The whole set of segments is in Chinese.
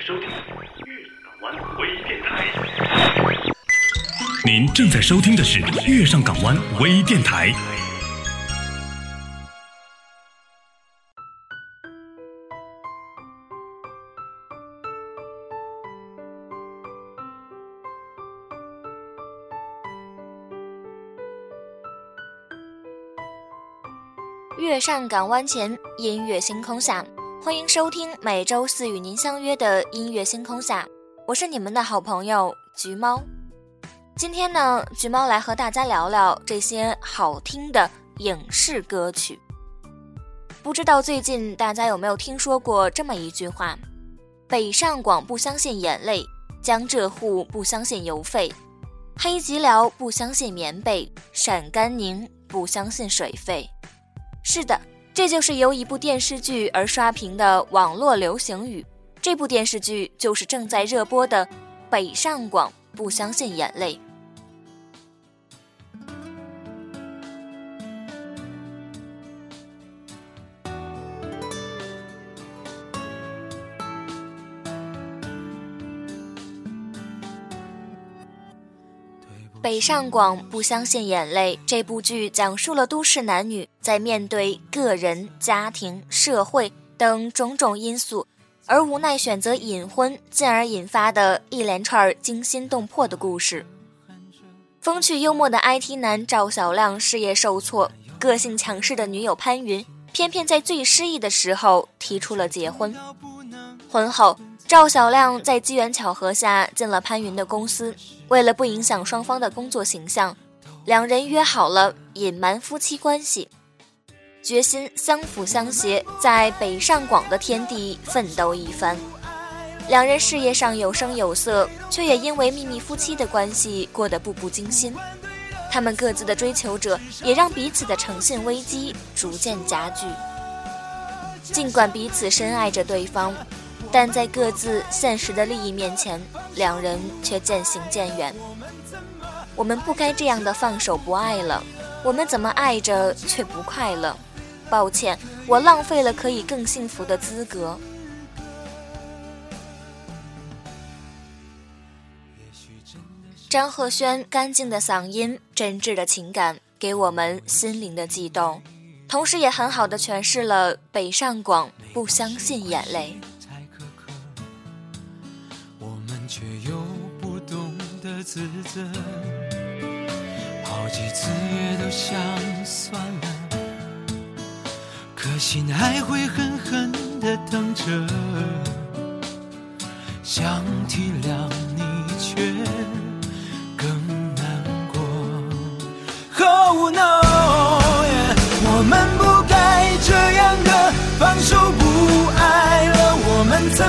收听月港湾微电台。您正在收听的是月上港湾微电台。月上港湾前，音乐星空下，欢迎收听每周四与您相约的音乐星空下，我是你们的好朋友橘猫。今天呢，橘猫来和大家聊聊这些好听的影视歌曲。不知道最近大家有没有听说过这么一句话：“北上广不相信眼泪，江浙沪不相信邮费，黑吉辽不相信棉被，陕甘宁不相信水费。”是的，这就是由一部电视剧而刷屏的网络流行语。这部电视剧就是正在热播的《北上广不相信眼泪》。北上广不相信眼泪这部剧讲述了都市男女在面对个人、家庭、社会等种种因素，而无奈选择隐婚，进而引发的一连串惊心动魄的故事。风趣幽默的 IT 男赵小亮事业受挫，个性强势的女友潘云偏偏在最失意的时候提出了结婚。婚后。赵小亮在机缘巧合下进了潘云的公司，为了不影响双方的工作形象，两人约好了隐瞒夫妻关系，决心相辅相携，在北上广的天地奋斗一番。两人事业上有声有色，却也因为秘密夫妻的关系过得步步惊心。他们各自的追求者也让彼此的诚信危机逐渐加剧。尽管彼此深爱着对方。但在各自现实的利益面前，两人却渐行渐远。我们不该这样的放手不爱了。我们怎么爱着却不快乐？抱歉，我浪费了可以更幸福的资格。张赫宣干净的嗓音、真挚的情感，给我们心灵的悸动，同时也很好的诠释了北上广不相信眼泪。却又不懂得自责，好几次也都想算了，可心还会狠狠的疼着，想体谅你却更难过。Oh no，我们不该这样的放手不爱了，我们怎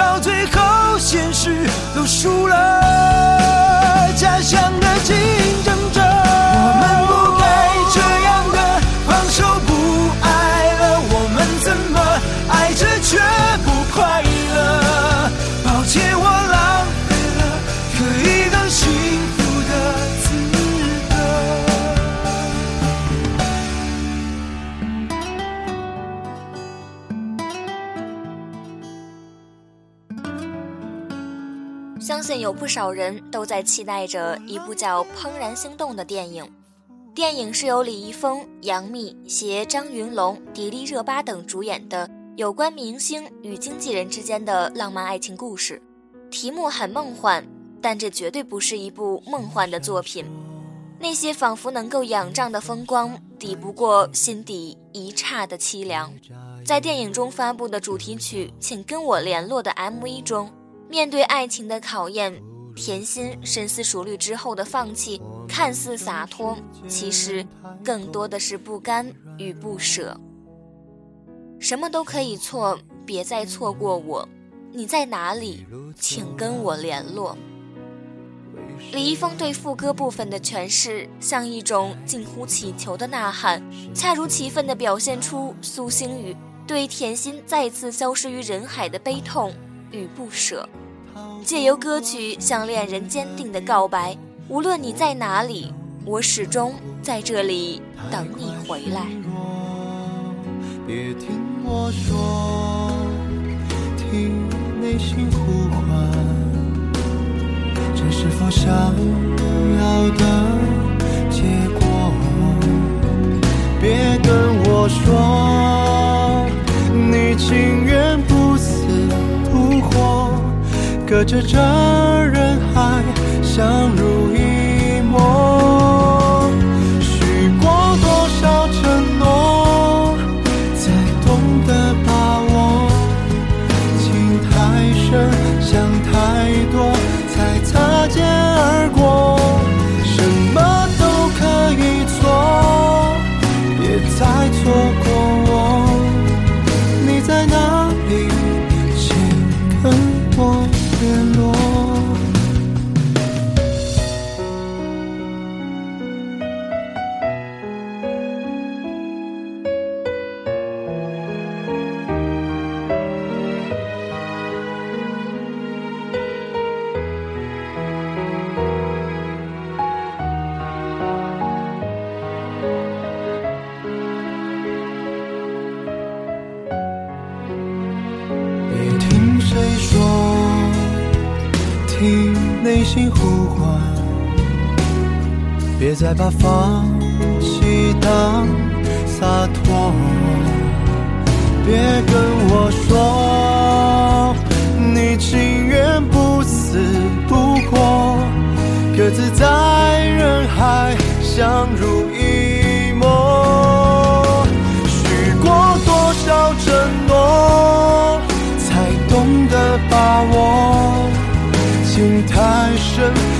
到最后现实都输了。家乡的竞有不少人都在期待着一部叫《怦然心动》的电影。电影是由李易峰、杨幂携张云龙、迪丽热巴等主演的有关明星与经纪人之间的浪漫爱情故事。题目很梦幻，但这绝对不是一部梦幻的作品。那些仿佛能够仰仗的风光，抵不过心底一刹的凄凉。在电影中发布的主题曲《请跟我联络》的 MV 中。面对爱情的考验，甜心深思熟虑之后的放弃，看似洒脱，其实更多的是不甘与不舍。什么都可以错，别再错过我。你在哪里？请跟我联络。李易峰对副歌部分的诠释，像一种近乎乞求的呐喊，恰如其分地表现出苏星宇对甜心再次消失于人海的悲痛与不舍。借由歌曲向恋人坚定的告白：无论你在哪里，我始终在这里等你回来。别听我说，听内心呼唤。这是否想要的结果？别跟我说，你情愿，隔着这人海相濡以沫。许过多少承诺，才懂得内心呼唤，别再把放弃当洒脱。别跟我说，你情愿不死不活，各自在人海相濡以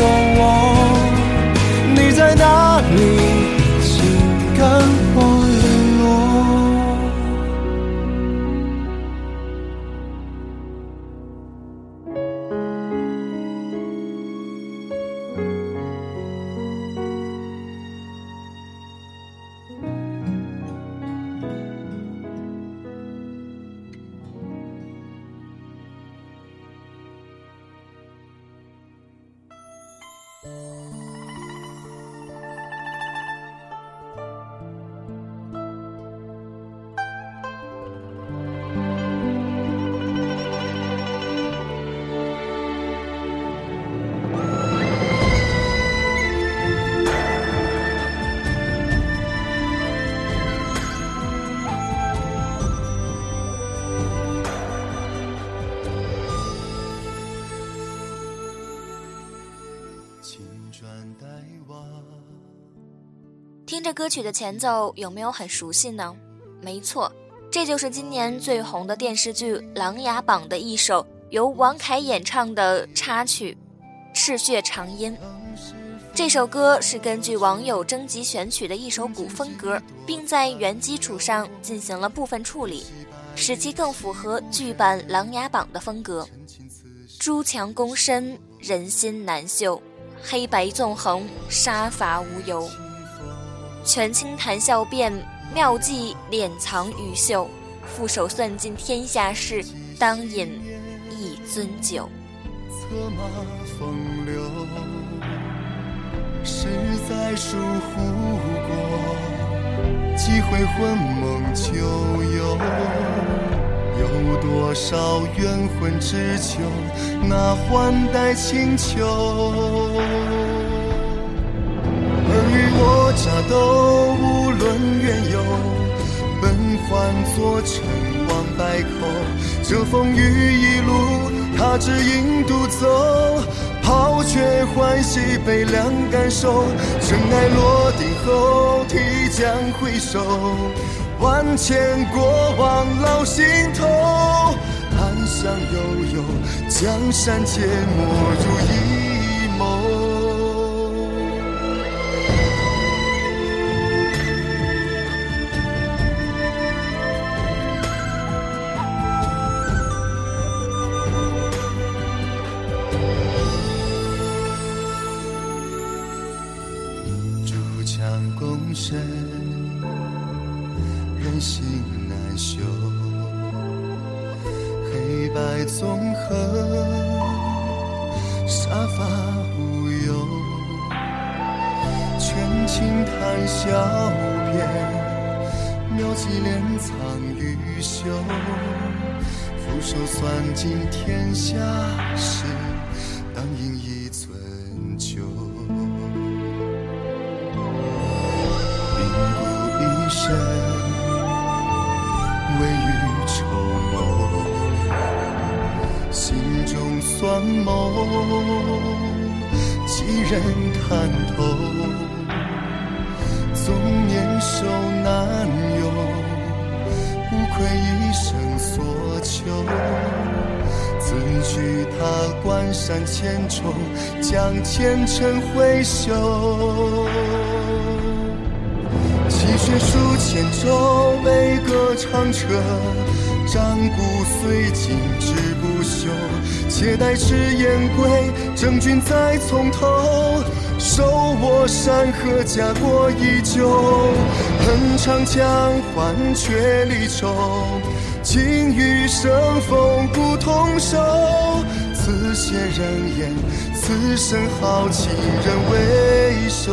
错听着歌曲的前奏，有没有很熟悉呢？没错，这就是今年最红的电视剧《琅琊榜》的一首由王凯演唱的插曲《赤血长音》。这首歌是根据网友征集选取的一首古风歌，并在原基础上进行了部分处理，使其更符合剧版《琅琊榜》的风格。朱强攻深，人心难嗅；黑白纵横，杀伐无忧。权倾谈笑变，妙计敛藏于袖。负手算尽天下事，当饮一樽酒。策马风流，实在疏忽过，几回魂梦秋游。有多少冤魂之酒，那换代清秋。尔虞我诈都无论缘由，本换作尘往百口。这风雨一路，他只影独走，抛却欢喜悲凉感受。尘埃落定后，提将回首。万千过往老心头，暗香悠悠，江山皆没入一人心难修，黑白纵横，杀伐无忧，权倾谈笑边，妙计连藏于袖，俯首算尽天下事，人看透？纵年少难有，无愧一生所求。自衢他关山千重，将前尘挥袖。血书千轴，悲歌长彻，战鼓虽尽志不休。且待赤焰归，征军再从头。手握山河，家国依旧。恨长江，换却离愁。情与生风不同手。此血人言，此生豪情人未收。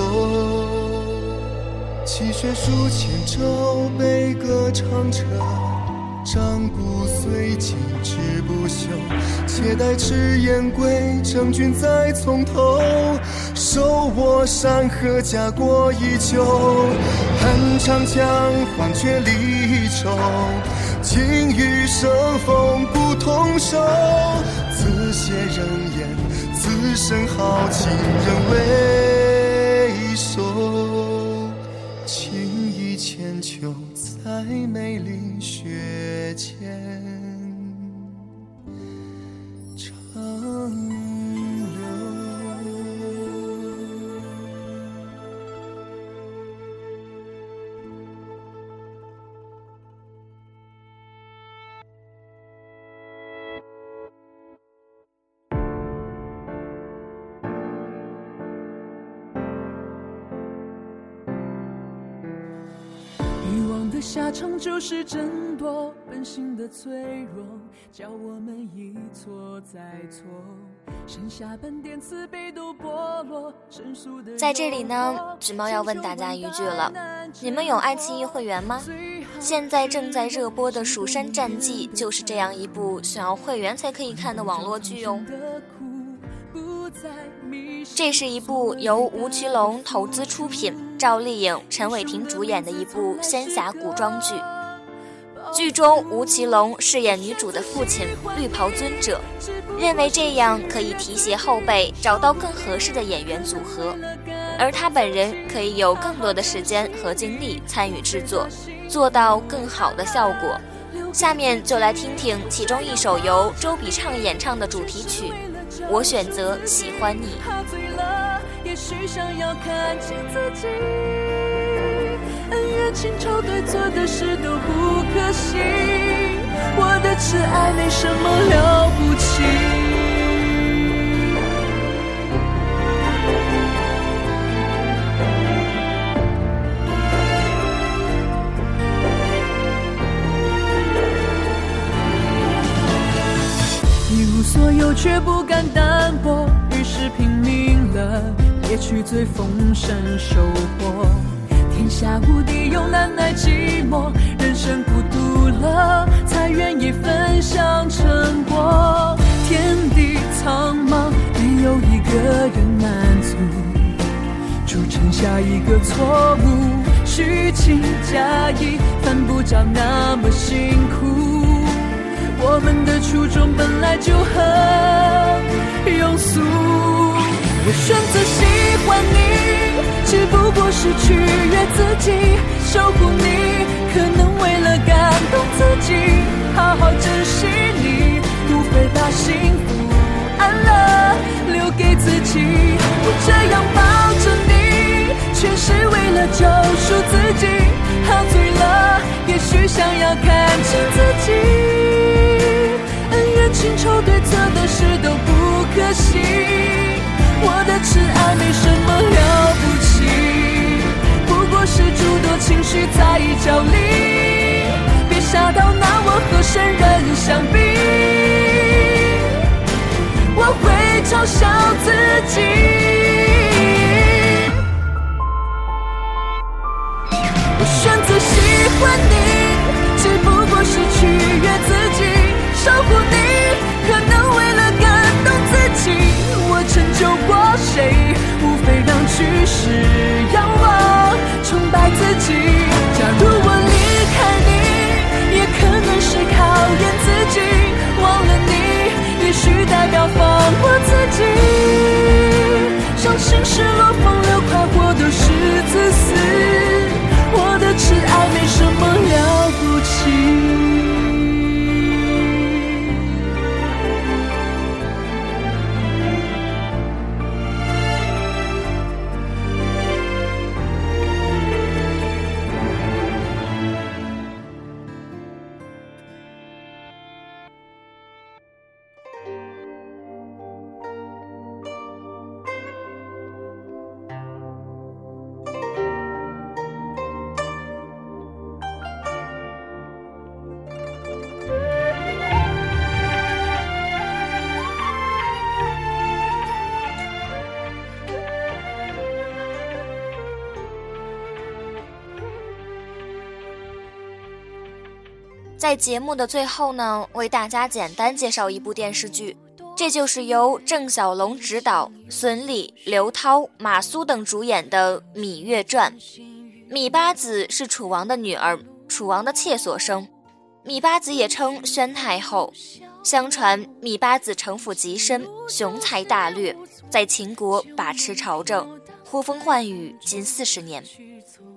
泣血书千轴，悲歌长彻，战鼓虽尽志不休。且待赤焰归，征军再从头。手握山河，家国依旧。恨长江，换却离愁。情与生逢不同手。此血人言，此生豪情人为首。千秋再美丽前长留。欲望的下场就是真。的脆弱，叫我们一错再错，剩下半点慈悲都剥落。在这里呢，橘猫要问大家一句了：你们有爱奇艺会员吗？现在正在热播的《蜀山战记》就是这样一部需要会员才可以看的网络剧哦。这是一部由吴奇隆投资出品、赵丽颖、陈伟霆主演的一部仙侠古装剧。剧中，吴奇隆饰演女主的父亲绿袍尊者，认为这样可以提携后辈，找到更合适的演员组合，而他本人可以有更多的时间和精力参与制作，做到更好的效果。下面就来听听其中一首由周笔畅演唱的主题曲。我选择喜欢你。喝醉了，也许想要看见自己。恩怨情仇对错的事都不可惜。我的痴爱没什么了不起。一无所有却不敢淡泊，于是拼命了，也去追风声收获。天下无敌，又难耐寂寞。人生孤独了，才愿意分享成果。天地苍茫，没有一个人满足。铸成下一个错误，虚情假意，犯不着那么辛苦。我们的初衷本来就很庸俗。我选择喜欢你，只不过是取悦自己，守护你，可能为了感动自己，好好珍惜你，不会把幸福安乐留给自己。我这样抱着你，全是为了救赎自己，喝醉了，也许想要看清自己。恩怨情仇对错的事都不可惜，是爱没什么了不起，不过是诸多情绪在角力，别傻到拿我和圣人相比，我会嘲笑自己。我选择喜欢你，只不过是取悦自己。守护你，可能为了我成就过谁？无非让局势仰望，在节目的最后呢，为大家简单介绍一部电视剧，这就是由郑晓龙执导、孙俪、刘涛、马苏等主演的《芈月传》。芈八子是楚王的女儿，楚王的妾所生。芈八子也称宣太后。相传芈八子城府极深，雄才大略，在秦国把持朝政，呼风唤雨近四十年。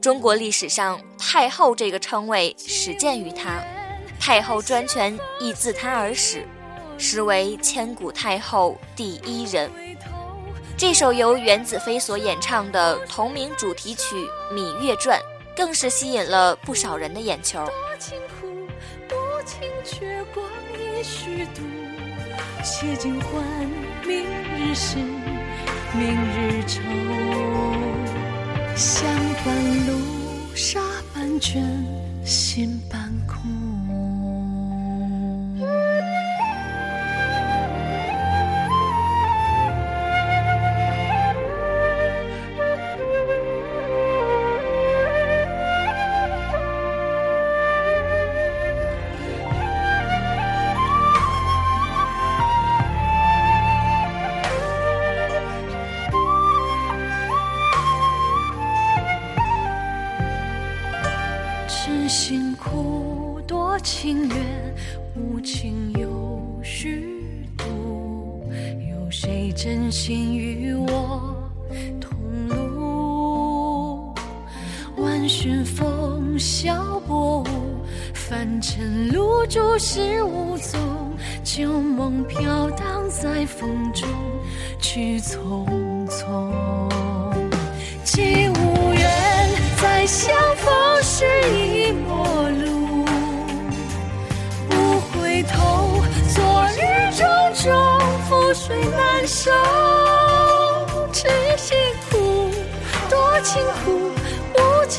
中国历史上太后这个称谓始建于她。太后专权亦自他而始，实为千古太后第一人。这首由袁子飞所演唱的同名主题曲《芈月传》，更是吸引了不少人的眼球。明日，愁。相伴路，沙般倦，心寻风萧波舞，凡尘路诸事无踪，旧梦飘荡在风中，去匆匆。既无缘再相逢是一陌路。不回头，昨日种种覆水难收，痴心苦，多情苦，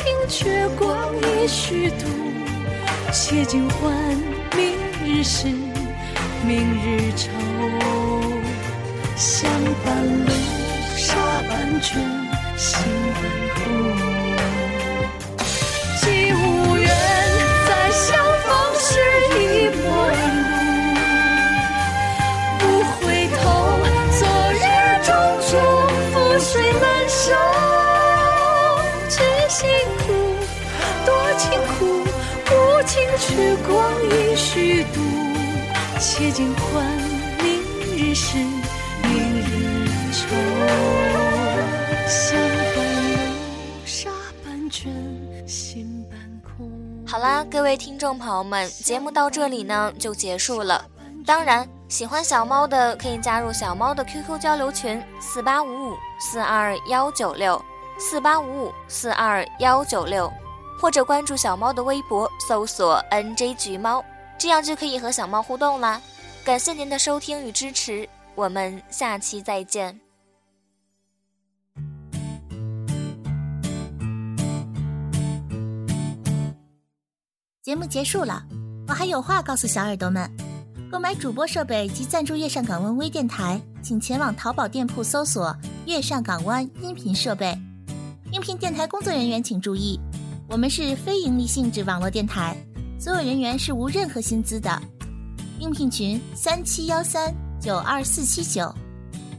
无情却光阴虚度。且尽欢，明日事，明日愁。相伴路，沙半卷，心般且尽欢，明日事，明日愁。相伴楼，沙般卷，心般空。好啦，各位听众朋友们，节目到这里呢就结束了。当然，喜欢小猫的可以加入小猫的 QQ 交流群四八五五四二幺九六四八五五四二幺九六，或者关注小猫的微博，搜索 NJ 橘猫，这样就可以和小猫互动啦。感谢您的收听与支持，我们下期再见。节目结束了，我还有话告诉小耳朵们：购买主播设备及赞助月上港湾微电台，请前往淘宝店铺搜索“月上港湾音频设备”。应聘电台工作人员请注意，我们是非盈利性质网络电台，所有人员是无任何薪资的。应聘群三七幺三九二四七九。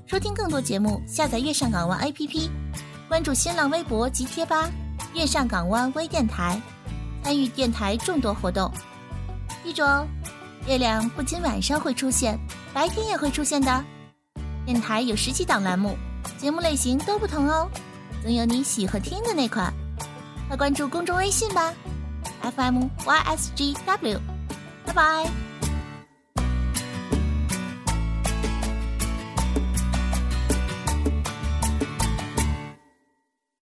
收听更多节目，下载月上港湾 APP，关注新浪微博及贴吧“月上港湾微电台”。参与电台众多活动，记住哦，月亮不仅晚上会出现，白天也会出现的。电台有十几档栏目，节目类型都不同哦，总有你喜欢听的那款。快关注公众微信吧，FM YSGW，拜拜。